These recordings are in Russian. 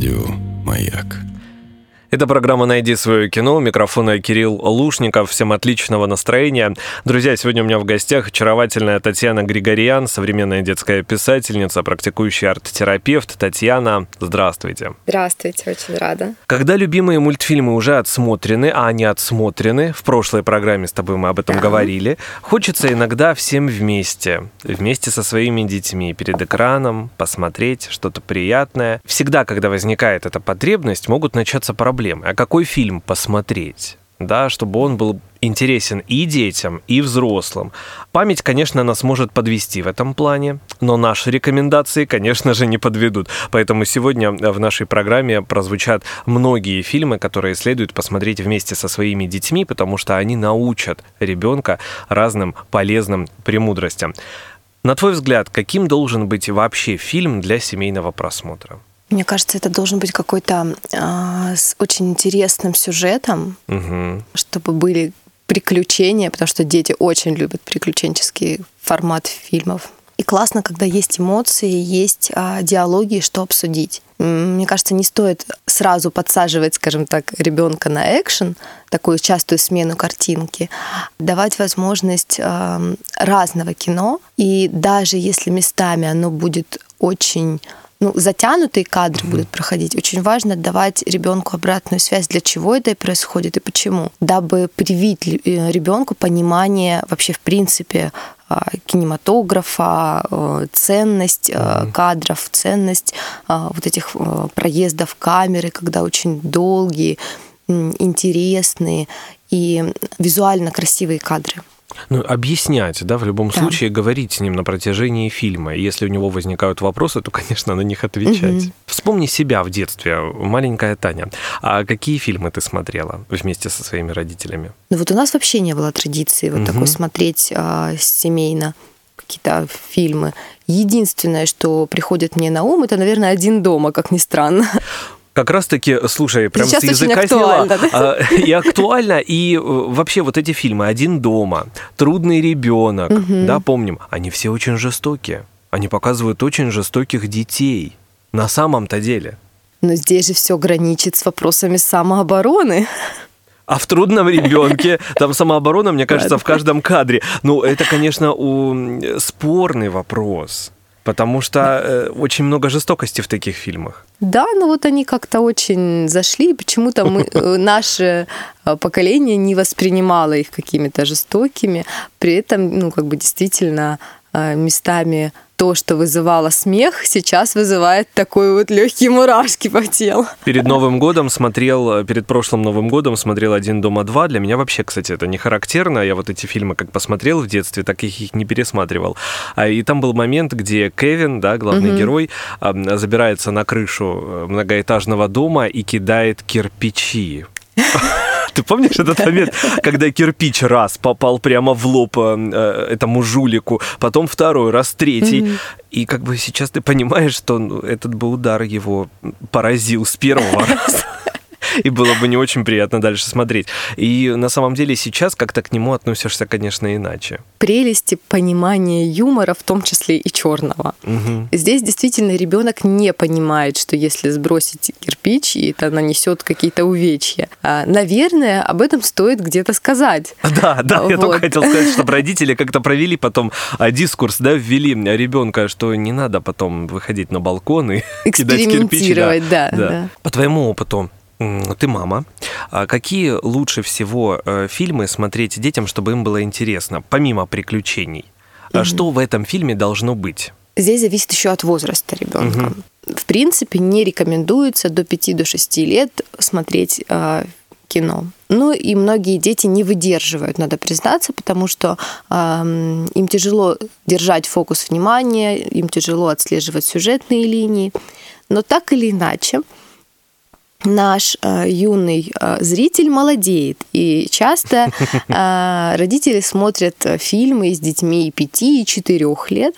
на радио «Маяк». Это программа «Найди свое кино». У микрофона Кирилл Лушников. Всем отличного настроения. Друзья, сегодня у меня в гостях очаровательная Татьяна Григорьян, современная детская писательница, практикующий арт-терапевт. Татьяна, здравствуйте. Здравствуйте, очень рада. Когда любимые мультфильмы уже отсмотрены, а они отсмотрены, в прошлой программе с тобой мы об этом да. говорили, хочется иногда всем вместе, вместе со своими детьми, перед экраном, посмотреть что-то приятное. Всегда, когда возникает эта потребность, могут начаться проблемы проблемы. А какой фильм посмотреть? да, чтобы он был интересен и детям, и взрослым. Память, конечно, нас может подвести в этом плане, но наши рекомендации, конечно же, не подведут. Поэтому сегодня в нашей программе прозвучат многие фильмы, которые следует посмотреть вместе со своими детьми, потому что они научат ребенка разным полезным премудростям. На твой взгляд, каким должен быть вообще фильм для семейного просмотра? Мне кажется, это должен быть какой-то э, с очень интересным сюжетом, угу. чтобы были приключения, потому что дети очень любят приключенческий формат фильмов. И классно, когда есть эмоции, есть а, диалоги, что обсудить. Мне кажется, не стоит сразу подсаживать, скажем так, ребенка на экшен, такую частую смену картинки, давать возможность э, разного кино. И даже если местами оно будет очень ну, затянутые кадры mm-hmm. будут проходить. Очень важно давать ребенку обратную связь, для чего это происходит и почему, дабы привить э, ребенку понимание вообще в принципе а, кинематографа, э, ценность mm-hmm. кадров, ценность вот этих проездов камеры, когда очень долгие, интересные и визуально красивые кадры. Ну, объяснять, да, в любом да. случае говорить с ним на протяжении фильма. если у него возникают вопросы, то, конечно, на них отвечать. Угу. Вспомни себя в детстве, маленькая Таня. А какие фильмы ты смотрела вместе со своими родителями? Ну вот у нас вообще не было традиции вот угу. такой смотреть а, семейно какие-то фильмы. Единственное, что приходит мне на ум, это, наверное, «Один дома», как ни странно. Как раз-таки, слушай, прям Сейчас с языка сняла. Да? А, и актуально, и э, вообще вот эти фильмы «Один дома», «Трудный ребенок», угу. да, помним, они все очень жестокие. Они показывают очень жестоких детей. На самом-то деле. Но здесь же все граничит с вопросами самообороны. А в трудном ребенке там самооборона, мне кажется, в каждом кадре. Ну, это, конечно, у... спорный вопрос. Потому что э, очень много жестокости в таких фильмах. Да, но вот они как-то очень зашли, почему-то мы, э, наше э, поколение не воспринимало их какими-то жестокими. При этом, ну, как бы действительно э, местами то, что вызывало смех, сейчас вызывает такой вот легкие мурашки по телу. Перед Новым годом смотрел, перед прошлым Новым годом смотрел «Один дома два». Для меня вообще, кстати, это не характерно. Я вот эти фильмы как посмотрел в детстве, так их, их не пересматривал. А, и там был момент, где Кевин, да, главный угу. герой, забирается на крышу э, многоэтажного дома и кидает кирпичи. Ты помнишь этот момент, когда кирпич раз попал прямо в лоб э, этому жулику, потом второй раз, третий. И как бы сейчас ты понимаешь, что ну, этот бы удар его поразил с первого раза. и было бы не очень приятно дальше смотреть. И на самом деле сейчас как-то к нему относишься, конечно, иначе. Прелести понимания юмора, в том числе и черного. Угу. Здесь действительно ребенок не понимает, что если сбросить кирпич, и это нанесет какие-то увечья. А, наверное, об этом стоит где-то сказать. Да, да, вот. я только хотел сказать, чтобы родители как-то провели потом а, дискурс, да, ввели ребенка, что не надо потом выходить на балкон и кидать кирпичи. Да, да, да. По твоему опыту, ты мама. А какие лучше всего э, фильмы смотреть детям, чтобы им было интересно, помимо приключений? Mm-hmm. Что в этом фильме должно быть? Здесь зависит еще от возраста ребенка. Mm-hmm. В принципе, не рекомендуется до 5-6 лет смотреть э, кино. Ну и многие дети не выдерживают, надо признаться, потому что э, им тяжело держать фокус внимания, им тяжело отслеживать сюжетные линии. Но так или иначе, наш э, юный э, зритель молодеет. И часто э, родители смотрят фильмы с детьми 5 и 4 лет.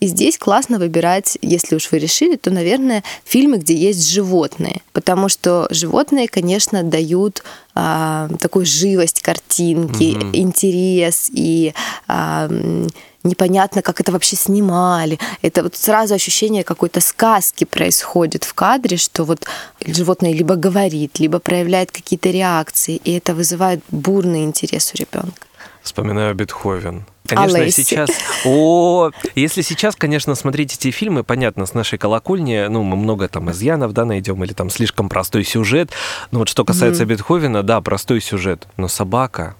И здесь классно выбирать, если уж вы решили, то, наверное, фильмы, где есть животные. Потому что животные, конечно, дают э, такую живость картинки, угу. интерес и э, непонятно, как это вообще снимали. Это вот сразу ощущение какой-то сказки происходит в кадре, что вот животное либо говорит, либо проявляет какие-то реакции, и это вызывает бурный интерес у ребенка. Вспоминаю Бетховен. Конечно, а сейчас... О, если сейчас, конечно, смотреть эти фильмы, понятно, с нашей колокольни, ну, мы много там изъянов, да, найдем, или там слишком простой сюжет. Но вот что касается mm-hmm. Бетховена, да, простой сюжет. Но собака,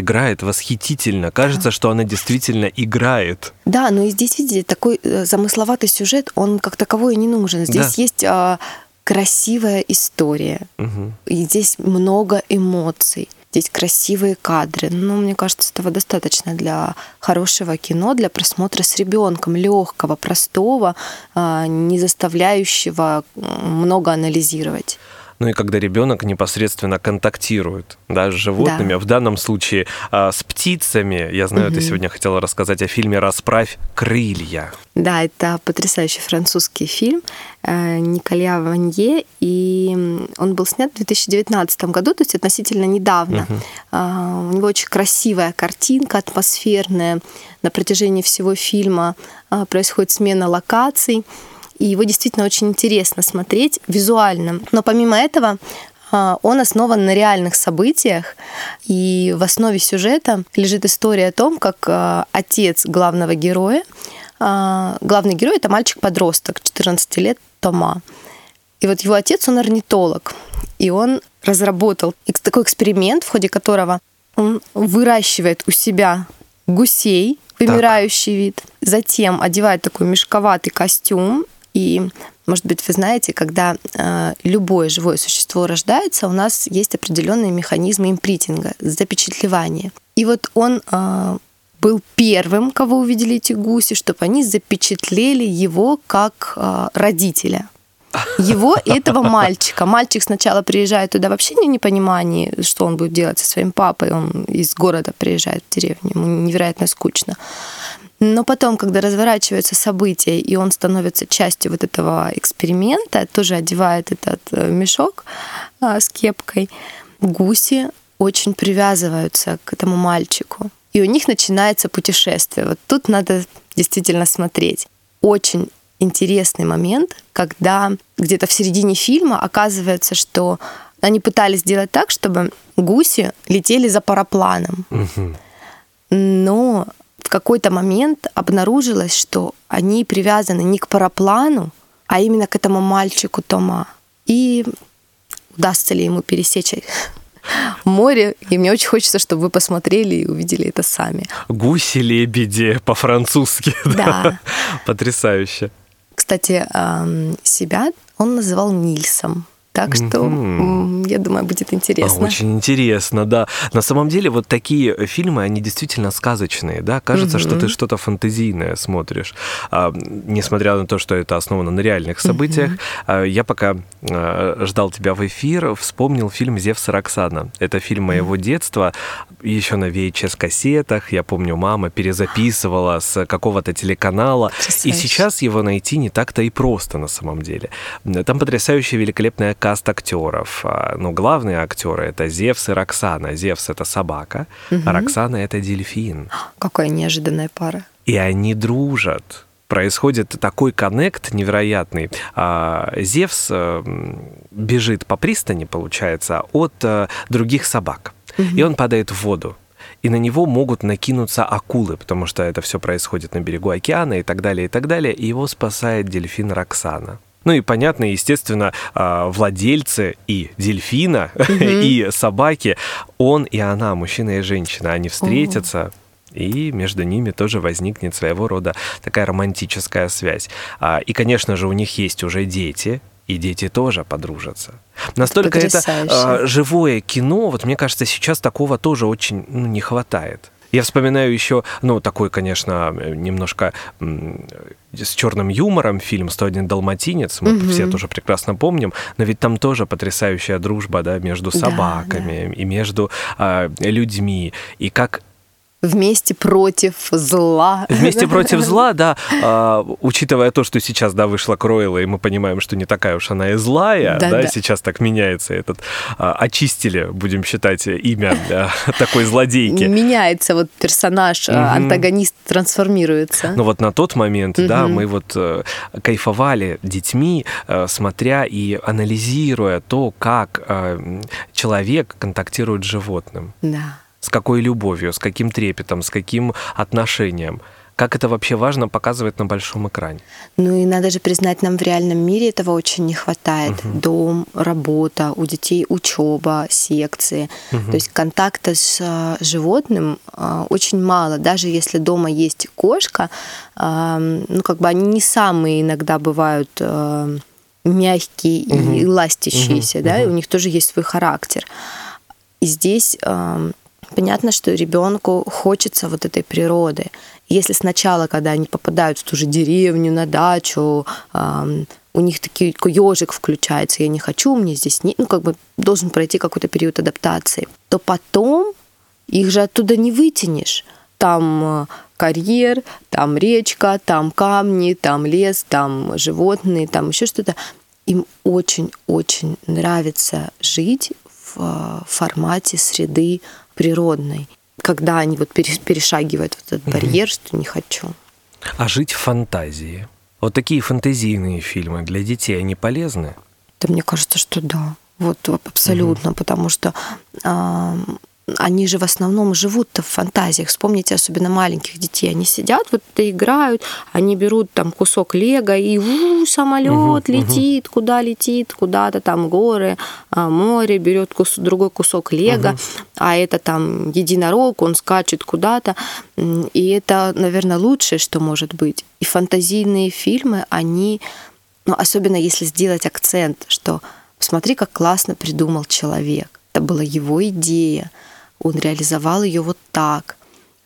играет восхитительно. Кажется, что она действительно играет. Да, но и здесь, видите, такой э, замысловатый сюжет, он как таковой не нужен. Здесь да. есть а, красивая история. Угу. И здесь много эмоций. Здесь красивые кадры. Ну, мне кажется, этого достаточно для хорошего кино, для просмотра с ребенком, легкого, простого, а, не заставляющего много анализировать ну и когда ребенок непосредственно контактирует да, с животными, да. в данном случае а, с птицами. Я знаю, угу. ты сегодня хотела рассказать о фильме «Расправь крылья». Да, это потрясающий французский фильм э, Николя Ванье, и он был снят в 2019 году, то есть относительно недавно. Угу. У него очень красивая картинка, атмосферная. На протяжении всего фильма а, происходит смена локаций и его действительно очень интересно смотреть визуально. Но помимо этого, а, он основан на реальных событиях, и в основе сюжета лежит история о том, как а, отец главного героя, а, главный герой это мальчик-подросток, 14 лет, Тома. И вот его отец, он орнитолог, и он разработал такой эксперимент, в ходе которого он выращивает у себя гусей, вымирающий так. вид, затем одевает такой мешковатый костюм и, может быть, вы знаете, когда э, любое живое существо рождается, у нас есть определенные механизмы импритинга, запечатлевания. И вот он э, был первым, кого увидели эти гуси, чтобы они запечатлели его как э, родителя. Его и этого мальчика. Мальчик сначала приезжает туда вообще не непонимании, что он будет делать со своим папой. Он из города приезжает в деревню, ему невероятно скучно. Но потом, когда разворачиваются события, и он становится частью вот этого эксперимента, тоже одевает этот э, мешок а, с кепкой, гуси очень привязываются к этому мальчику. И у них начинается путешествие. Вот тут надо действительно смотреть. Очень интересный момент, когда где-то в середине фильма оказывается, что они пытались сделать так, чтобы гуси летели за парапланом. Но в какой-то момент обнаружилось, что они привязаны не к параплану, а именно к этому мальчику Тома. И удастся ли ему пересечь море, и мне очень хочется, чтобы вы посмотрели и увидели это сами. Гуси-лебеди по-французски. Да. Потрясающе. Кстати, себя он называл Нильсом. Так что, mm-hmm. я думаю, будет интересно. А, очень интересно, да. На самом деле, вот такие фильмы, они действительно сказочные, да. Кажется, mm-hmm. что ты что-то фантазийное смотришь. А, несмотря на то, что это основано на реальных событиях, mm-hmm. а, я пока ждал тебя в эфир, вспомнил фильм «Зевс и Роксана». Это фильм моего mm-hmm. детства, еще на VHS-кассетах. Я помню, мама перезаписывала с какого-то телеканала. И сейчас его найти не так-то и просто на самом деле. Там потрясающая, великолепная каст актеров. А, ну, главные актеры это Зевс и Роксана. Зевс это собака, угу. а Роксана это дельфин. Какая неожиданная пара. И они дружат происходит такой коннект невероятный. А, Зевс э, бежит по пристани, получается, от э, других собак. Угу. И он падает в воду. И на него могут накинуться акулы, потому что это все происходит на берегу океана и так далее, и так далее. И его спасает дельфин Роксана. Ну и понятно, естественно, а, владельцы и дельфина, и собаки, он и она, мужчина и женщина, они встретятся, и между ними тоже возникнет своего рода такая романтическая связь. А, и, конечно же, у них есть уже дети, и дети тоже подружатся. Настолько это, это живое кино, вот мне кажется, сейчас такого тоже очень ну, не хватает. Я вспоминаю еще, ну, такой, конечно, немножко с черным юмором фильм «101 далматинец», мы угу. все тоже прекрасно помним, но ведь там тоже потрясающая дружба, да, между собаками да, да. и между а, людьми, и как Вместе против зла. Вместе против зла, да. А, учитывая то, что сейчас, да, вышла Кроила, и мы понимаем, что не такая уж она и злая, да, да, да. сейчас так меняется этот... А, очистили, будем считать, имя а, такой злодейки. Меняется вот персонаж, угу. антагонист трансформируется. Ну вот на тот момент, да, мы вот э, кайфовали детьми, э, смотря и анализируя то, как э, человек контактирует с животным. Да с какой любовью, с каким трепетом, с каким отношением. Как это вообще важно показывать на большом экране? Ну и надо же признать, нам в реальном мире этого очень не хватает. Угу. Дом, работа, у детей учеба, секции. Угу. То есть контакта с э, животным э, очень мало. Даже если дома есть кошка, э, ну как бы они не самые иногда бывают мягкие угу. и ластящиеся, угу. да, угу. и у них тоже есть свой характер. И здесь Понятно, что ребенку хочется вот этой природы. Если сначала, когда они попадают в ту же деревню, на дачу, у них такой ежик включается, я не хочу, мне здесь не, ну как бы должен пройти какой-то период адаптации, то потом их же оттуда не вытянешь. Там э, карьер, там речка, там камни, там лес, там животные, там еще что-то. Им очень-очень нравится жить в э, формате среды природной, когда они вот перешагивают вот этот барьер, что не хочу. А жить в фантазии? Вот такие фантазийные фильмы для детей, они полезны? Да мне кажется, что да. Вот абсолютно, угу. потому что они же в основном живут в фантазиях. Вспомните особенно маленьких детей. Они сидят, вот играют, они берут там кусок лего и у, самолет угу, летит, угу. куда летит, куда-то там горы, а, море, берет кус, другой кусок лего, угу. а это там единорог, он скачет куда-то. И это, наверное, лучшее, что может быть. И фантазийные фильмы, они, ну, особенно если сделать акцент, что смотри, как классно придумал человек. Это была его идея он реализовал ее вот так,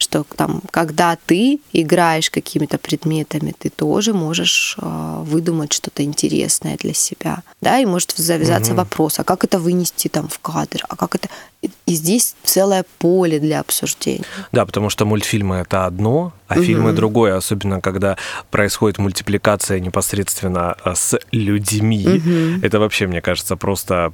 что там, когда ты играешь какими-то предметами, ты тоже можешь э, выдумать что-то интересное для себя, да, и может завязаться угу. вопрос, а как это вынести там в кадр, а как это и здесь целое поле для обсуждения. Да, потому что мультфильмы это одно, а угу. фильмы другое, особенно когда происходит мультипликация непосредственно а, с людьми. Угу. Это вообще, мне кажется, просто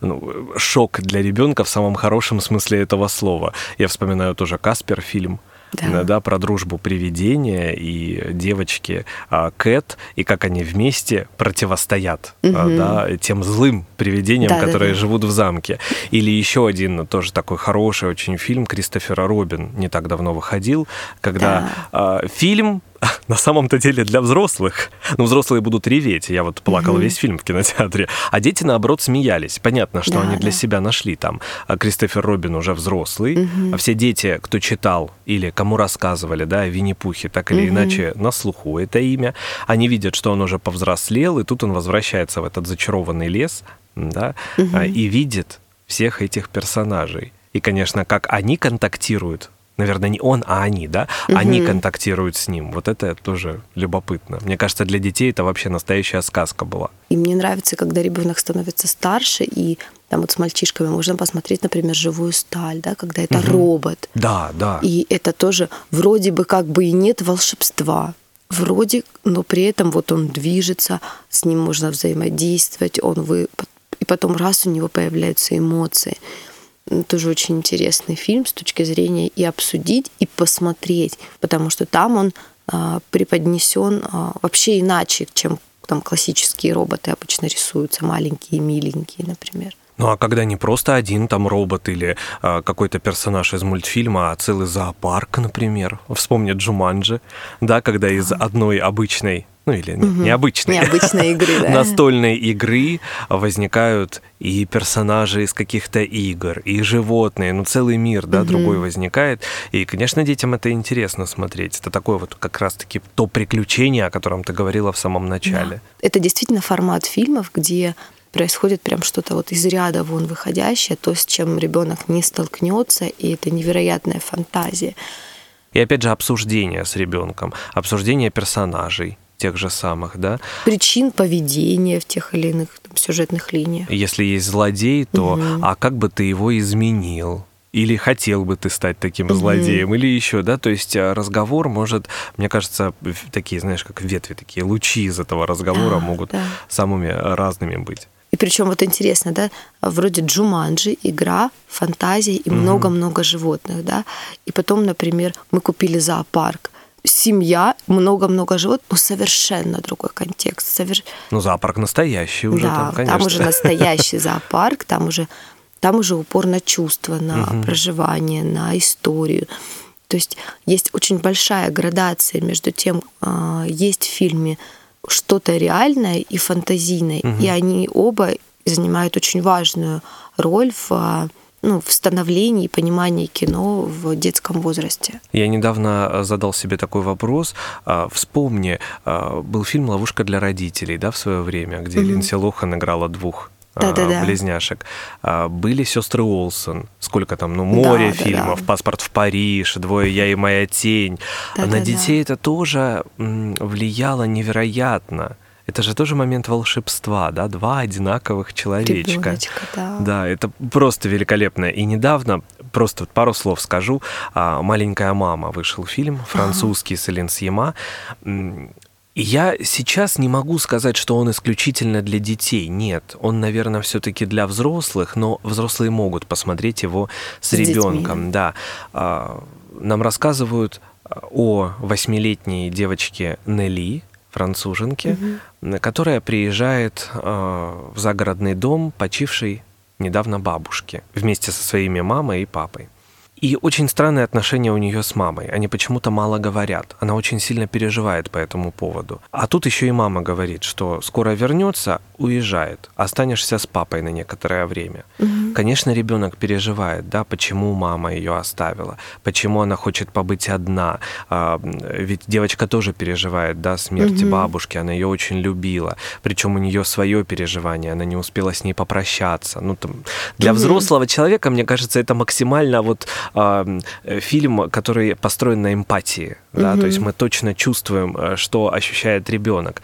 ну, шок для ребенка в самом хорошем смысле этого слова. Я вспоминаю тоже Каспер фильм да. да, про дружбу привидения и девочки а, Кэт, и как они вместе противостоят угу. да, тем злым привидениям, да, которые да, да. живут в замке. Или еще один тоже такой хороший очень фильм Кристофера Робин не так давно выходил, когда да. фильм на самом-то деле для взрослых. Ну, взрослые будут реветь. Я вот плакал mm-hmm. весь фильм в кинотеатре. А дети, наоборот, смеялись. Понятно, что да, они для себя нашли там. А Кристофер Робин уже взрослый. Mm-hmm. А все дети, кто читал или кому рассказывали, да, о Винни-Пухе, так или mm-hmm. иначе на слуху это имя, они видят, что он уже повзрослел, и тут он возвращается в этот зачарованный лес, да, mm-hmm. и видит всех этих персонажей. И, конечно, как они контактируют наверное, не он, а они, да, угу. они контактируют с ним. Вот это тоже любопытно. Мне кажется, для детей это вообще настоящая сказка была. И мне нравится, когда ребенок становится старше, и там вот с мальчишками можно посмотреть, например, живую сталь, да, когда это угу. робот. Да, да. И это тоже вроде бы как бы и нет волшебства. Вроде, но при этом вот он движется, с ним можно взаимодействовать, он вы... и потом раз у него появляются эмоции тоже очень интересный фильм с точки зрения и обсудить, и посмотреть, потому что там он а, преподнесен а, вообще иначе, чем там классические роботы обычно рисуются, маленькие, миленькие, например. Ну а когда не просто один там робот или а, какой-то персонаж из мультфильма, а целый зоопарк, например. Вспомни Джуманджи, да, когда из одной обычной ну или угу. необычной, необычной игры, да. настольной игры возникают и персонажи из каких-то игр, и животные, ну целый мир, да, угу. другой возникает. И, конечно, детям это интересно смотреть. Это такое вот как раз-таки то приключение, о котором ты говорила в самом начале. Да. Это действительно формат фильмов, где происходит прям что-то вот из ряда вон выходящее, то, с чем ребенок не столкнется, и это невероятная фантазия. И опять же обсуждение с ребенком, обсуждение персонажей, тех же самых, да? Причин поведения в тех или иных там, сюжетных линиях. Если есть злодей, то угу. а как бы ты его изменил? или хотел бы ты стать таким mm-hmm. злодеем, или еще, да, то есть э, разговор может, мне кажется, такие, знаешь, как ветви, такие лучи из этого разговора да, могут да. самыми разными быть. И причем вот интересно, да, вроде Джуманджи, игра, фантазия и много-много mm-hmm. животных, да. И потом, например, мы купили зоопарк, семья, много-много животных, но совершенно другой контекст. Совер... Ну, зоопарк настоящий уже да, там, конечно. там уже настоящий зоопарк, там уже, там уже упор на чувства, на угу. проживание, на историю. То есть есть очень большая градация между тем, а, есть в фильме что-то реальное и фантазийное, угу. и они оба занимают очень важную роль в ну, в становлении и понимании кино в детском возрасте. Я недавно задал себе такой вопрос. А, вспомни, а, был фильм «Ловушка для родителей», да, в свое время, где mm-hmm. Линдси Лохан играла двух да-да-да. близняшек. Были сестры Олсен. Сколько там, ну, море да, фильмов, да, да. «Паспорт в Париж», «Двое я и моя тень». Да, На да, детей да. это тоже влияло невероятно. Это же тоже момент волшебства, да, два одинаковых человечка. Ребеночка, да. Да, это просто великолепно. И недавно, просто пару слов скажу, «Маленькая мама» вышел фильм, французский, с Элен Сьема. Я сейчас не могу сказать, что он исключительно для детей. Нет, он, наверное, все-таки для взрослых, но взрослые могут посмотреть его с, с ребенком. Детьми. Да. А, нам рассказывают о восьмилетней девочке Нелли, француженке, угу. которая приезжает а, в загородный дом почившей недавно бабушки вместе со своими мамой и папой. И очень странные отношения у нее с мамой. Они почему-то мало говорят. Она очень сильно переживает по этому поводу. А тут еще и мама говорит, что скоро вернется, уезжает, останешься с папой на некоторое время. Угу. Конечно, ребенок переживает, да, почему мама ее оставила, почему она хочет побыть одна. А, ведь девочка тоже переживает, да, смерти угу. бабушки, она ее очень любила. Причем у нее свое переживание, она не успела с ней попрощаться. Ну, там, для угу. взрослого человека, мне кажется, это максимально вот э, фильм, который построен на эмпатии, да, угу. то есть мы точно чувствуем, э, что ощущает ребенок.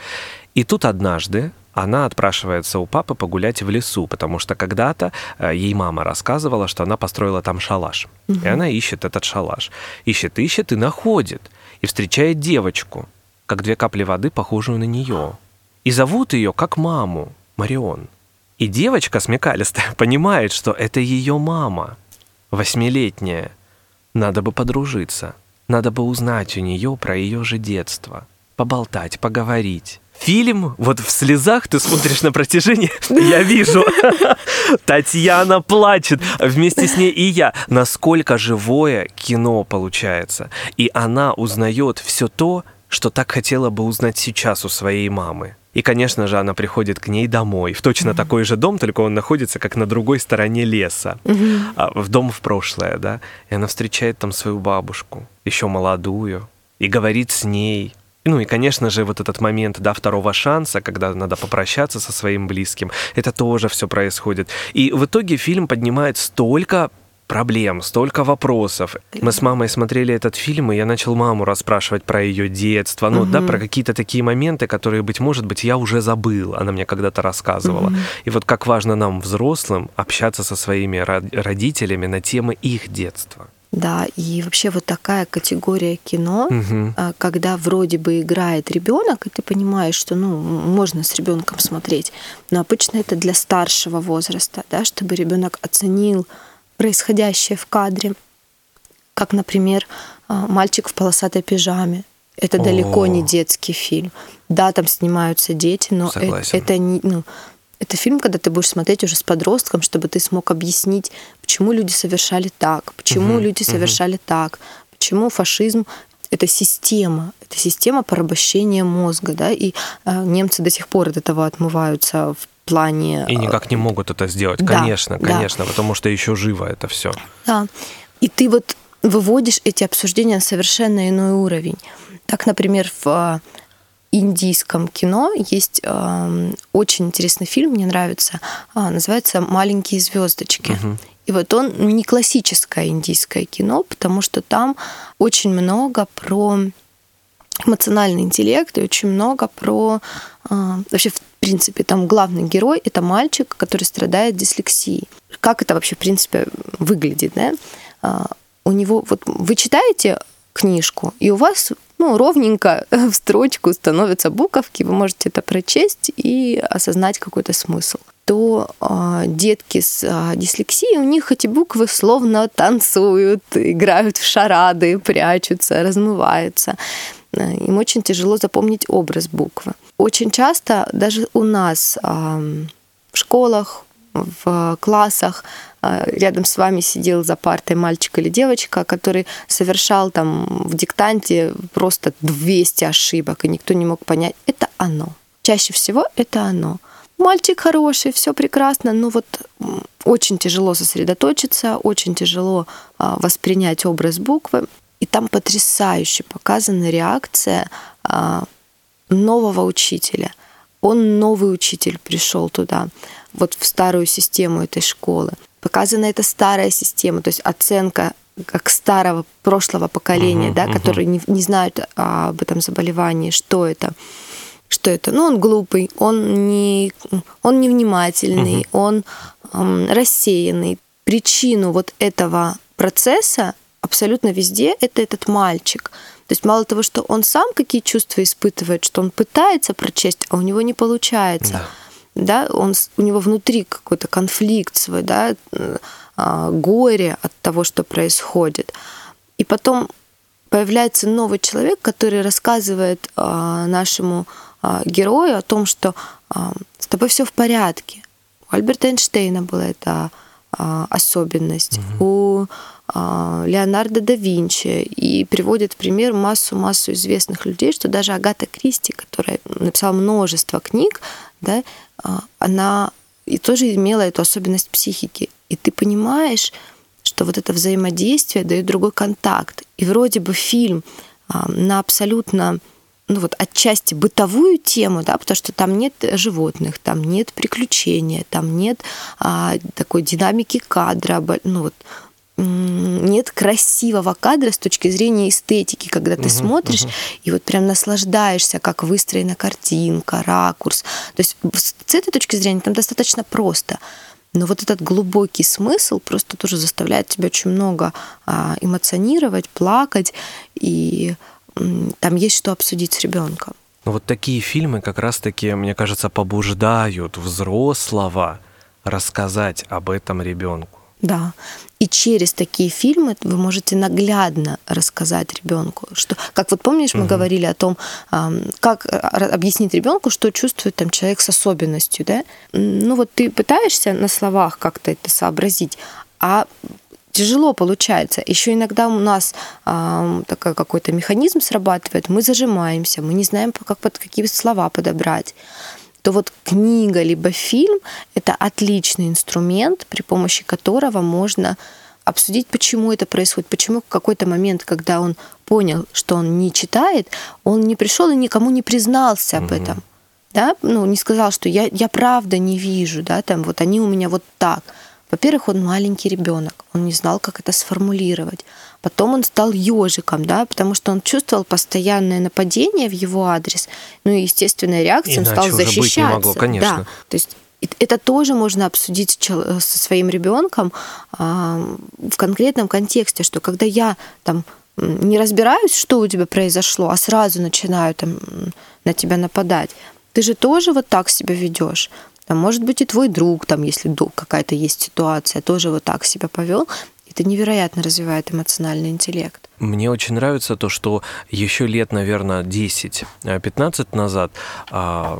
И тут однажды она отпрашивается у папы погулять в лесу, потому что когда-то э, ей мама рассказывала, что она построила там шалаш. Угу. И она ищет этот шалаш. Ищет, ищет и находит. И встречает девочку, как две капли воды, похожую на нее. И зовут ее как маму, Марион. И девочка смекалистая понимает, что это ее мама восьмилетняя. Надо бы подружиться. Надо бы узнать у нее про ее же детство. Поболтать, поговорить. Фильм, вот в слезах ты смотришь на протяжении, я вижу. Татьяна плачет, вместе с ней и я. Насколько живое кино получается. И она узнает все то, что так хотела бы узнать сейчас у своей мамы. И, конечно же, она приходит к ней домой, в точно mm-hmm. такой же дом, только он находится как на другой стороне леса, mm-hmm. в дом в прошлое, да. И она встречает там свою бабушку, еще молодую, и говорит с ней. Ну и, конечно же, вот этот момент, да, второго шанса, когда надо попрощаться со своим близким, это тоже все происходит. И в итоге фильм поднимает столько проблем, столько вопросов. Мы с мамой смотрели этот фильм, и я начал маму расспрашивать про ее детство, ну угу. да, про какие-то такие моменты, которые, быть может быть, я уже забыл, она мне когда-то рассказывала. Угу. И вот как важно нам, взрослым, общаться со своими родителями на темы их детства. Да, и вообще вот такая категория кино, угу. когда вроде бы играет ребенок, и ты понимаешь, что ну можно с ребенком смотреть, но обычно это для старшего возраста, да, чтобы ребенок оценил происходящее в кадре. Как, например, а, «Мальчик в полосатой пижаме». Это О. далеко не детский фильм. Да, там снимаются дети, но это, это не... Ну, это фильм, когда ты будешь смотреть уже с подростком, чтобы ты смог объяснить, почему люди совершали так, почему угу, люди совершали угу. так, почему фашизм это система, это система порабощения мозга, да, и э, немцы до сих пор от этого отмываются в плане... И никак не могут это сделать, да, конечно, конечно, да. потому что еще живо это все. Да, и ты вот выводишь эти обсуждения на совершенно иной уровень. Так, например, в а, индийском кино есть э, очень интересный фильм, мне нравится, э, называется «Маленькие звездочки». Угу. И вот он не классическое индийское кино, потому что там очень много про эмоциональный интеллект и очень много про э, вообще в принципе, там главный герой — это мальчик, который страдает дислексией. Как это вообще, в принципе, выглядит, да? А, у него, вот вы читаете книжку, и у вас ну, ровненько в строчку становятся буковки, вы можете это прочесть и осознать какой-то смысл то э, детки с э, дислексией, у них эти буквы словно танцуют, играют в шарады, прячутся, размываются. Им очень тяжело запомнить образ буквы. Очень часто даже у нас в школах, в классах рядом с вами сидел за партой мальчик или девочка, который совершал там в диктанте просто 200 ошибок, и никто не мог понять, это оно. Чаще всего это оно мальчик хороший, все прекрасно, но вот очень тяжело сосредоточиться, очень тяжело а, воспринять образ буквы. И там потрясающе показана реакция а, нового учителя. Он новый учитель пришел туда, вот в старую систему этой школы. Показана эта старая система, то есть оценка как старого прошлого поколения, uh-huh, да, uh-huh. которые не, не знают об этом заболевании, что это что это? Ну, он глупый, он не, он невнимательный, угу. он эм, рассеянный. Причину вот этого процесса абсолютно везде это этот мальчик. То есть мало того, что он сам какие чувства испытывает, что он пытается прочесть, а у него не получается. Да. Да, он, у него внутри какой-то конфликт свой, да, э, горе от того, что происходит. И потом появляется новый человек, который рассказывает э, нашему а, герою о том, что а, с тобой все в порядке. У Альберта Эйнштейна была эта а, особенность. Угу. У Леонардо да Винчи и приводит в пример массу-массу известных людей, что даже Агата Кристи, которая написала множество книг, да, она и тоже имела эту особенность психики. И ты понимаешь, что вот это взаимодействие дает другой контакт. И вроде бы фильм на абсолютно ну вот отчасти бытовую тему, да, потому что там нет животных, там нет приключения, там нет а, такой динамики кадра, ну вот нет красивого кадра с точки зрения эстетики, когда ты uh-huh, смотришь uh-huh. и вот прям наслаждаешься, как выстроена картинка, ракурс. То есть с этой точки зрения там достаточно просто. Но вот этот глубокий смысл просто тоже заставляет тебя очень много а, эмоционировать, плакать и там есть что обсудить с ребенком. Ну, вот такие фильмы как раз-таки, мне кажется, побуждают взрослого рассказать об этом ребенку. Да. И через такие фильмы вы можете наглядно рассказать ребенку, что, как вот помнишь, мы угу. говорили о том, как а, объяснить ребенку, что чувствует там человек с особенностью, да? Ну вот ты пытаешься на словах как-то это сообразить, а тяжело получается. Еще иногда у нас э, такой какой-то механизм срабатывает, мы зажимаемся, мы не знаем, как под какие слова подобрать то вот книга либо фильм — это отличный инструмент, при помощи которого можно обсудить, почему это происходит, почему в какой-то момент, когда он понял, что он не читает, он не пришел и никому не признался об mm-hmm. этом. Да? Ну, не сказал, что я, я правда не вижу, да, там вот они у меня вот так. Во-первых, он маленький ребенок, он не знал, как это сформулировать. Потом он стал ежиком, да, потому что он чувствовал постоянное нападение в его адрес. Ну и естественная реакция, Иначе он стал защищаться. Быть не могло, конечно. Да, то есть это тоже можно обсудить со своим ребенком в конкретном контексте, что когда я там не разбираюсь, что у тебя произошло, а сразу начинаю там на тебя нападать, ты же тоже вот так себя ведешь. Там, может быть, и твой друг, там, если какая-то есть ситуация, тоже вот так себя повел. Это невероятно развивает эмоциональный интеллект. Мне очень нравится то, что еще лет, наверное, 10-15 назад э,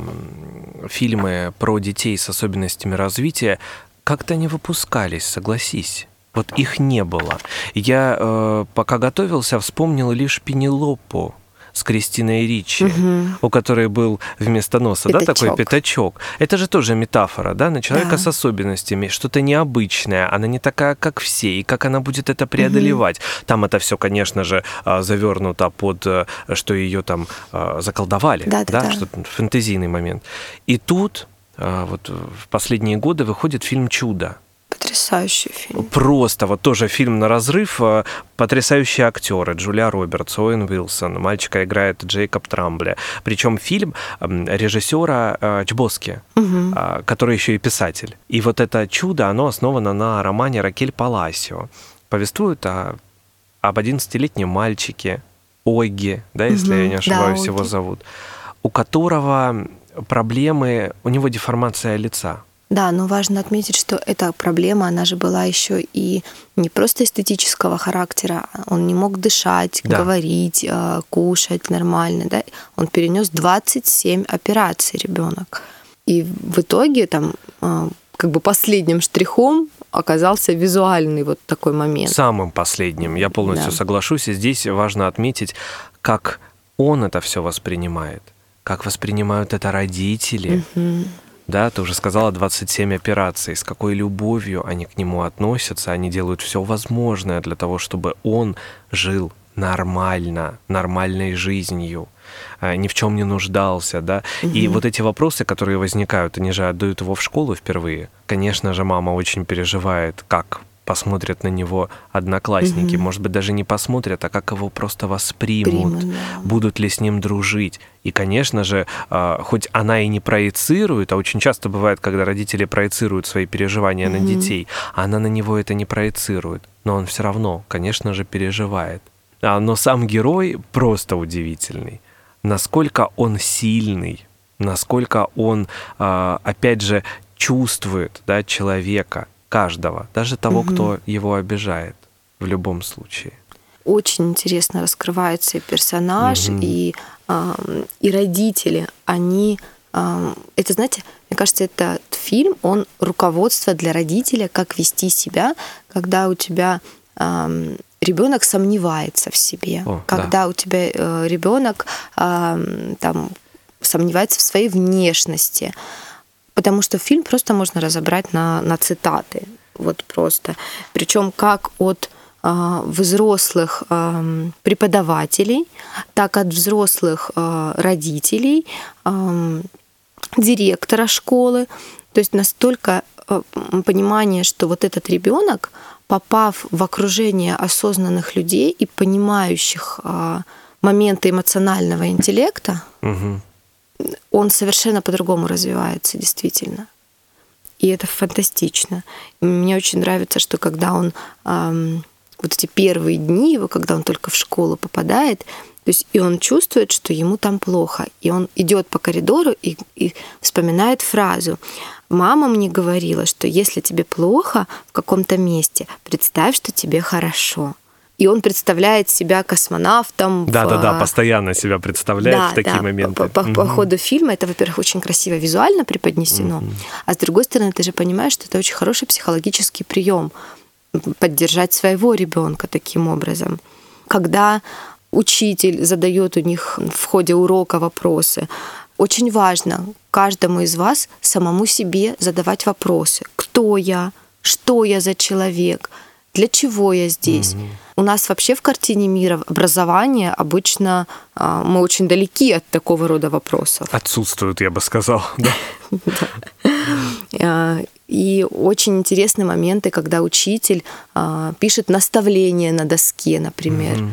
фильмы про детей с особенностями развития как-то не выпускались, согласись. Вот их не было. Я, э, пока готовился, вспомнил лишь Пенелопу с Кристиной Ричи, угу. у которой был вместо носа пятачок. да, такой пятачок. Это же тоже метафора, да, на человека да. с особенностями, что-то необычное, она не такая, как все, и как она будет это преодолевать. Угу. Там это все, конечно же, а, завернуто под, э, что ее там а, заколдовали, да, да, да. что фэнтезийный момент. И тут а, вот в последние годы выходит фильм «Чудо». Потрясающий фильм. Просто вот тоже фильм на разрыв. Э, потрясающие актеры. Джулия Робертс, Оуэн Уилсон. Мальчика играет Джейкоб Трамбле. Причем фильм режиссера э, Чбоски, угу. который еще и писатель. И вот это чудо, оно основано на романе Ракель Паласио. Повествует о, об 11-летнем мальчике, Ойге, да, если угу. я не ошибаюсь, да, его зовут, у которого проблемы, у него деформация лица. Да, но важно отметить, что эта проблема, она же была еще и не просто эстетического характера. Он не мог дышать, да. говорить, э, кушать нормально. Да? Он перенес 27 операций ребенок. И в итоге там э, как бы последним штрихом оказался визуальный вот такой момент. Самым последним. Я полностью да. соглашусь. И здесь важно отметить, как он это все воспринимает, как воспринимают это родители. Угу да, ты уже сказала 27 операций, с какой любовью они к нему относятся, они делают все возможное для того, чтобы он жил нормально, нормальной жизнью, а, ни в чем не нуждался, да. Угу. И вот эти вопросы, которые возникают, они же отдают его в школу впервые. Конечно же, мама очень переживает, как посмотрят на него одноклассники, угу. может быть, даже не посмотрят, а как его просто воспримут, Примут, да. будут ли с ним дружить. И, конечно же, а, хоть она и не проецирует, а очень часто бывает, когда родители проецируют свои переживания угу. на детей, она на него это не проецирует, но он все равно, конечно же, переживает. А, но сам герой просто удивительный. Насколько он сильный, насколько он, а, опять же, чувствует да, человека, каждого, даже того, угу. кто его обижает в любом случае. Очень интересно раскрывается и персонаж, угу. и, э, и родители. Они, э, это, знаете, мне кажется, этот фильм, он руководство для родителя, как вести себя, когда у тебя э, ребенок сомневается в себе, О, когда да. у тебя э, ребенок э, там сомневается в своей внешности потому что фильм просто можно разобрать на, на цитаты. Вот просто. Причем как от э, взрослых э, преподавателей, так от взрослых э, родителей, директора школы. То есть настолько понимание, что вот этот ребенок, попав в окружение осознанных людей и понимающих моменты эмоционального интеллекта, угу он совершенно по-другому развивается, действительно. И это фантастично. Мне очень нравится, что когда он эм, вот эти первые дни его, когда он только в школу попадает, то есть и он чувствует, что ему там плохо, и он идет по коридору и, и вспоминает фразу: "Мама мне говорила, что если тебе плохо в каком-то месте, представь, что тебе хорошо" и он представляет себя космонавтом. Да-да-да, в... постоянно себя представляет да, в такие да, моменты. По, по, по ходу фильма это, во-первых, очень красиво визуально преподнесено, угу. а с другой стороны, ты же понимаешь, что это очень хороший психологический прием поддержать своего ребенка таким образом. Когда учитель задает у них в ходе урока вопросы, очень важно каждому из вас самому себе задавать вопросы. Кто я? Что я за человек? Для чего я здесь? Угу. У нас вообще в картине мира образование обычно а, мы очень далеки от такого рода вопросов. Отсутствуют, я бы сказал. А, и очень интересные моменты, когда учитель а, пишет наставление на доске, например.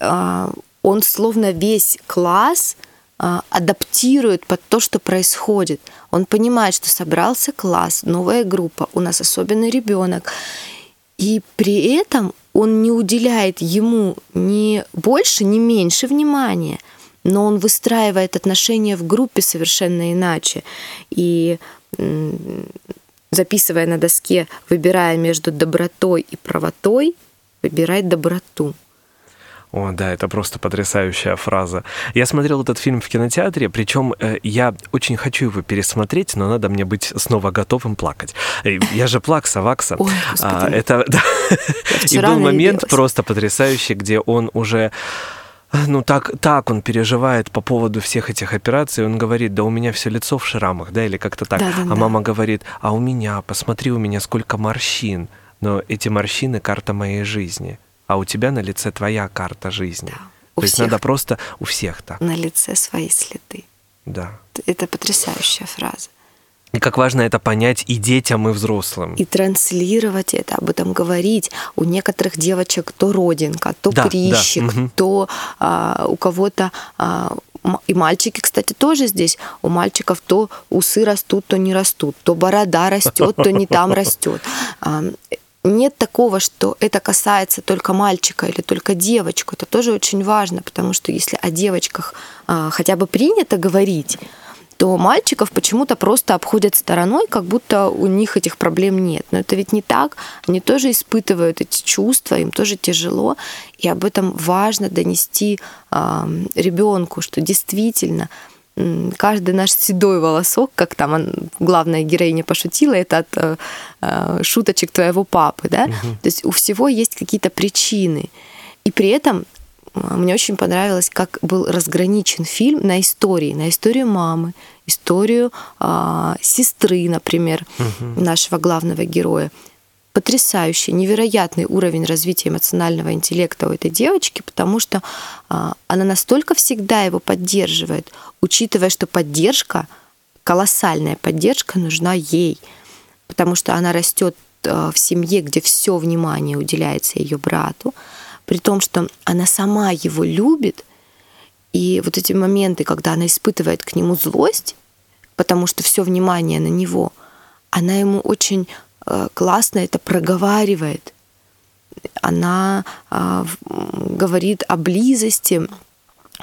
Он словно весь класс адаптирует под то, что происходит. Он понимает, что собрался класс, новая группа, у нас особенный ребенок. И при этом он не уделяет ему ни больше, ни меньше внимания, но он выстраивает отношения в группе совершенно иначе. И записывая на доске, выбирая между добротой и правотой, выбирай доброту. О, да, это просто потрясающая фраза. Я смотрел этот фильм в кинотеатре, причем э, я очень хочу его пересмотреть, но надо мне быть снова готовым плакать. Э, я же плакса, вакса. Ой, а, это, да. И был момент просто потрясающий, где он уже ну так, так он переживает по поводу всех этих операций. Он говорит, да у меня все лицо в шрамах, да, или как-то так. Да, да, а да. мама говорит, а у меня, посмотри, у меня сколько морщин. Но эти морщины — карта моей жизни а у тебя на лице твоя карта жизни. Да, То есть надо просто у всех так. На лице свои следы. Да. Это потрясающая фраза. И как важно это понять и детям, и взрослым. И транслировать это, об этом говорить. У некоторых девочек то родинка, то да, прыщик, да. то а, у кого-то а, и мальчики, кстати, тоже здесь. У мальчиков то усы растут, то не растут, то борода растет, то не там растет. Нет такого, что это касается только мальчика или только девочку. Это тоже очень важно, потому что если о девочках а, хотя бы принято говорить, то мальчиков почему-то просто обходят стороной, как будто у них этих проблем нет. Но это ведь не так. Они тоже испытывают эти чувства, им тоже тяжело. И об этом важно донести э, ребенку, что действительно каждый наш седой волосок, как там он, главная героиня пошутила, это от э, э шуточек твоего папы, да? Угу. То есть у всего есть какие-то причины. И при этом мне очень понравилось, как был разграничен фильм на истории, на историю мамы, историю э, сестры, например, угу. нашего главного героя. Потрясающий, невероятный уровень развития эмоционального интеллекта у этой девочки, потому что э, она настолько всегда его поддерживает, учитывая, что поддержка, колоссальная поддержка нужна ей, потому что она растет э, в семье, где все внимание уделяется ее брату, при том, что она сама его любит, и вот эти моменты, когда она испытывает к нему злость, потому что все внимание на него, она ему очень классно это проговаривает. Она э, говорит о близости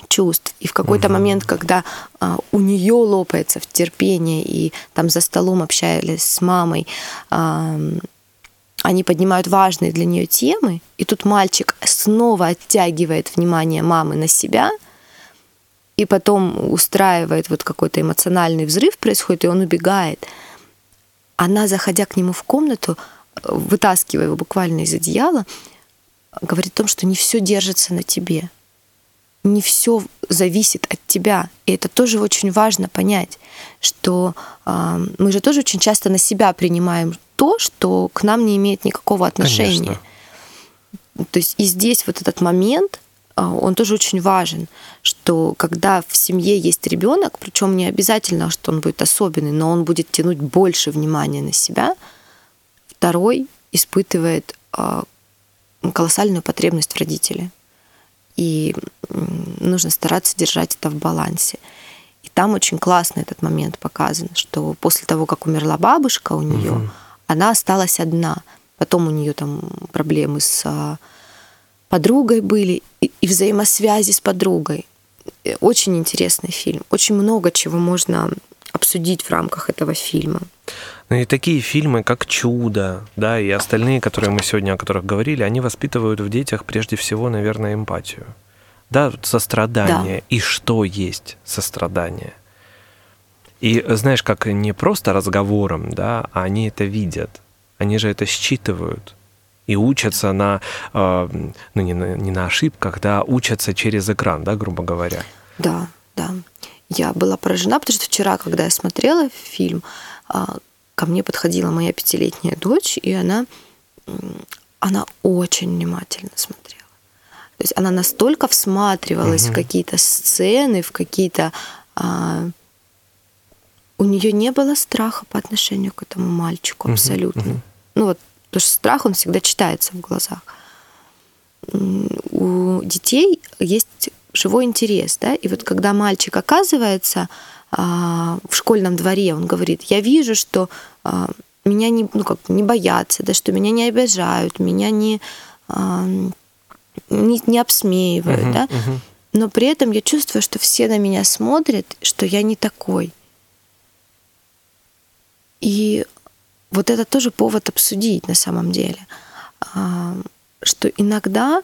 чувств. И в какой-то угу. момент, когда а, у нее лопается в терпение, и там за столом общались с мамой, а, они поднимают важные для нее темы, и тут мальчик снова оттягивает внимание мамы на себя, и потом устраивает вот какой-то эмоциональный взрыв происходит, и он убегает. Она, заходя к нему в комнату, вытаскивая его буквально из одеяла, говорит о том, что не все держится на тебе, не все зависит от тебя. И это тоже очень важно понять, что э, мы же тоже очень часто на себя принимаем то, что к нам не имеет никакого отношения. Конечно. То есть и здесь вот этот момент, он тоже очень важен, что когда в семье есть ребенок, причем не обязательно, что он будет особенный, но он будет тянуть больше внимания на себя, второй испытывает а, колоссальную потребность в родителе. И нужно стараться держать это в балансе. И там очень классно этот момент показан, что после того, как умерла бабушка у нее, угу она осталась одна. Потом у нее там проблемы с а, подругой были и, и взаимосвязи с подругой. Э, очень интересный фильм. Очень много чего можно обсудить в рамках этого фильма. Ну и такие фильмы, как «Чудо», да, и остальные, которые мы сегодня о которых говорили, они воспитывают в детях прежде всего, наверное, эмпатию. Да, сострадание. Да. И что есть сострадание? И знаешь, как не просто разговором, да, а они это видят, они же это считывают и учатся на, э, ну не на, не на ошибках, да, учатся через экран, да, грубо говоря. Да, да. Я была поражена, потому что вчера, когда я смотрела фильм, а, ко мне подходила моя пятилетняя дочь, и она, она очень внимательно смотрела. То есть она настолько всматривалась угу. в какие-то сцены, в какие-то а, у нее не было страха по отношению к этому мальчику абсолютно. Uh-huh, Ну вот, потому что страх, он всегда читается в глазах. У детей есть живой интерес, да, и вот когда мальчик оказывается а, в школьном дворе, он говорит, я вижу, что а, меня не, ну, как, не боятся, да, что меня не обижают, меня не, а, не, не обсмеивают, uh-huh, да, uh-huh. но при этом я чувствую, что все на меня смотрят, что я не такой. И вот это тоже повод обсудить на самом деле, а, что иногда,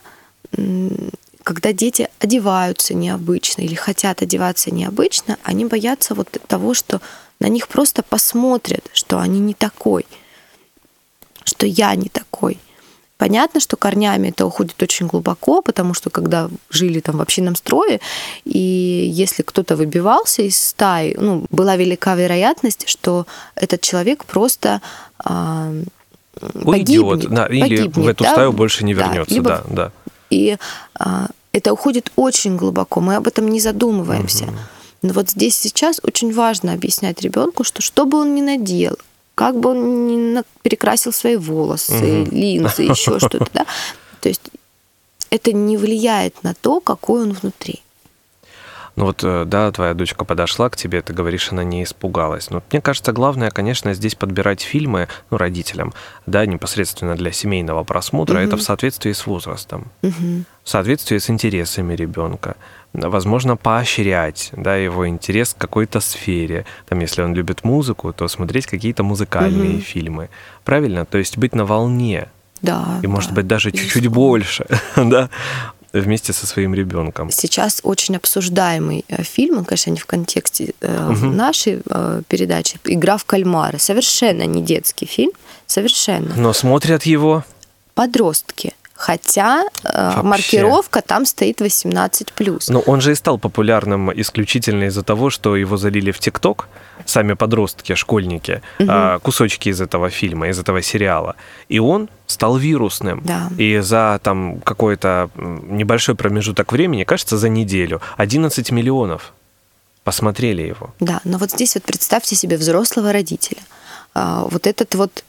когда дети одеваются необычно или хотят одеваться необычно, они боятся вот того, что на них просто посмотрят, что они не такой, что я не такой. Понятно, что корнями это уходит очень глубоко, потому что когда жили там в общинном строе, и если кто-то выбивался из стаи, ну, была велика вероятность, что этот человек просто а, Уйдет, да, или погибнет, в эту да? стаю больше не вернется, да, либо... да, да. И а, это уходит очень глубоко, мы об этом не задумываемся. Угу. Но вот здесь сейчас очень важно объяснять ребенку, что что бы он ни надел, как бы он ни перекрасил свои волосы, угу. линзы, еще что-то, да, то есть это не влияет на то, какой он внутри. Ну вот, э, да, твоя дочка подошла к тебе, ты говоришь, она не испугалась. Но мне кажется, главное, конечно, здесь подбирать фильмы, ну, родителям, да, непосредственно для семейного просмотра, угу. это в соответствии с возрастом, угу. в соответствии с интересами ребенка. Возможно, поощрять, да, его интерес к какой-то сфере. Там, если он любит музыку, то смотреть какие-то музыкальные угу. фильмы. Правильно? То есть быть на волне. Да. И, может да, быть, даже чуть-чуть больше, да, вместе со своим ребенком. Сейчас очень обсуждаемый э, фильм, конечно, не в контексте угу. нашей э, передачи, «Игра в кальмара». Совершенно не детский фильм, совершенно. Но смотрят его подростки. Хотя Вообще. маркировка там стоит 18+. Но он же и стал популярным исключительно из-за того, что его залили в ТикТок сами подростки, школьники, угу. кусочки из этого фильма, из этого сериала. И он стал вирусным. Да. И за там какой-то небольшой промежуток времени, кажется, за неделю, 11 миллионов посмотрели его. Да, но вот здесь вот представьте себе взрослого родителя. А, вот этот вот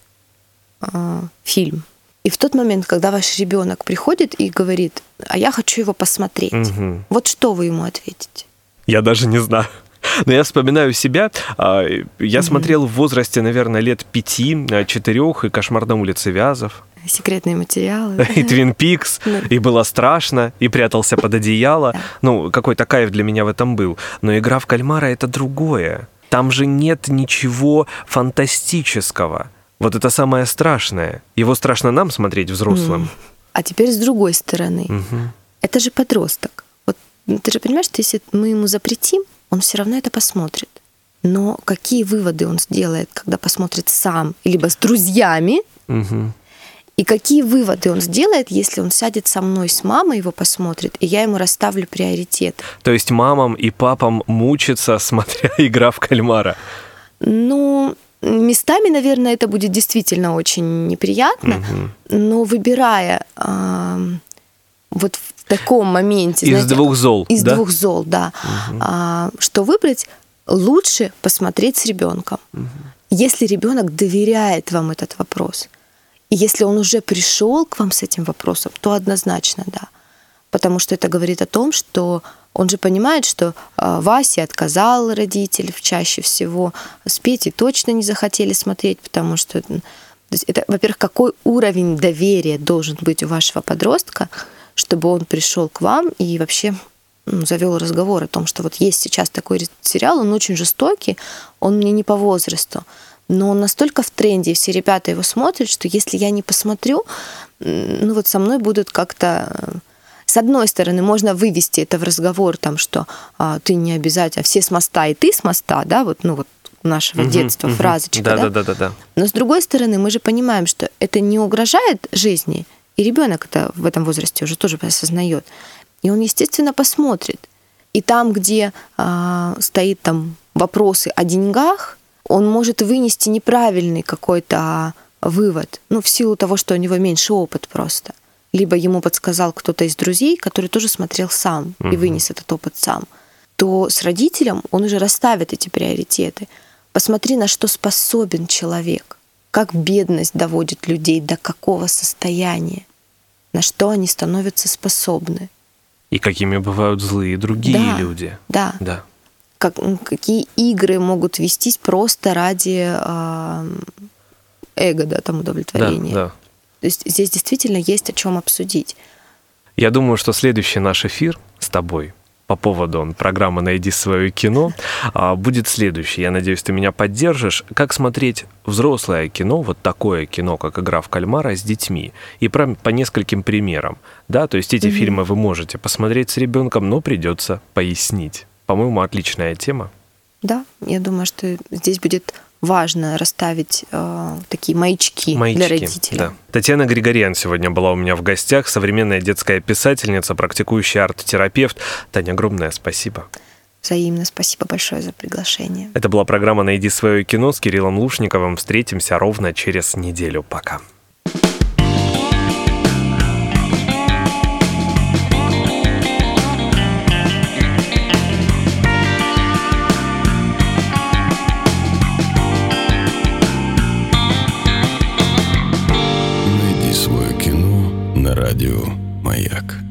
а, фильм. И в тот момент, когда ваш ребенок приходит и говорит, а я хочу его посмотреть, угу. вот что вы ему ответите? Я даже не знаю. Но я вспоминаю себя. А, я смотрел в возрасте, наверное, лет пяти, а, четырех, и «Кошмар на улице Вязов». Секретные материалы. И «Твин Пикс», и было страшно, и прятался под одеяло. Ну, какой-то кайф для меня в этом был. Но «Игра в кальмара» — это другое. Там же нет ничего фантастического. Вот это самое страшное. Его страшно нам смотреть взрослым. А теперь с другой стороны. Угу. Это же подросток. Вот ты же понимаешь, что если мы ему запретим, он все равно это посмотрит. Но какие выводы он сделает, когда посмотрит сам, либо с друзьями, угу. и какие выводы он сделает, если он сядет со мной, с мамой его посмотрит, и я ему расставлю приоритет. То есть мамам и папам мучиться, смотря игра в кальмара? Ну, местами, наверное, это будет действительно очень неприятно, угу. но выбирая э, вот в таком моменте. Из знаете, двух зол. Из да? двух зол, да. Угу. А, что выбрать? Лучше посмотреть с ребенком. Угу. Если ребенок доверяет вам этот вопрос, и если он уже пришел к вам с этим вопросом, то однозначно да. Потому что это говорит о том, что он же понимает, что э, Васе отказал родитель чаще всего, с Петей точно не захотели смотреть, потому что то есть это, во-первых, какой уровень доверия должен быть у вашего подростка, чтобы он пришел к вам и вообще завел разговор о том, что вот есть сейчас такой сериал, он очень жестокий, он мне не по возрасту, но он настолько в тренде, и все ребята его смотрят, что если я не посмотрю, ну вот со мной будут как-то с одной стороны, можно вывести это в разговор, там, что а, ты не обязательно, все с моста, и ты с моста, да, вот, ну вот нашего угу, детства угу. фразочка, да, да? Да, да, да, Но с другой стороны, мы же понимаем, что это не угрожает жизни, и ребенок это в этом возрасте уже тоже осознает. И он, естественно, посмотрит. И там, где а, стоит там вопросы о деньгах, он может вынести неправильный какой-то вывод, ну, в силу того, что у него меньше опыт просто. Либо ему подсказал кто-то из друзей, который тоже смотрел сам угу. и вынес этот опыт сам. То с родителем он уже расставит эти приоритеты. Посмотри, на что способен человек как бедность доводит людей до какого состояния, на что они становятся способны. И какими бывают злые другие да, люди. Да. да. Как, какие игры могут вестись просто ради э, эго, да, там удовлетворения. Да, да. То есть здесь действительно есть о чем обсудить. Я думаю, что следующий наш эфир с тобой по поводу программы «Найди свое кино» а, будет следующий. Я надеюсь, ты меня поддержишь. Как смотреть взрослое кино, вот такое кино, как «Игра в кальмара» с детьми. И про, по нескольким примерам. Да, то есть эти mm-hmm. фильмы вы можете посмотреть с ребенком, но придется пояснить. По-моему, отличная тема. Да, я думаю, что здесь будет важно расставить э, такие маячки, маячки для родителей. Да. Татьяна Григорьян сегодня была у меня в гостях, современная детская писательница, практикующий арт-терапевт. Таня, огромное спасибо. Взаимно. Спасибо большое за приглашение. Это была программа «Найди свое кино» с Кириллом Лушниковым. Встретимся ровно через неделю. Пока. Радио «Маяк».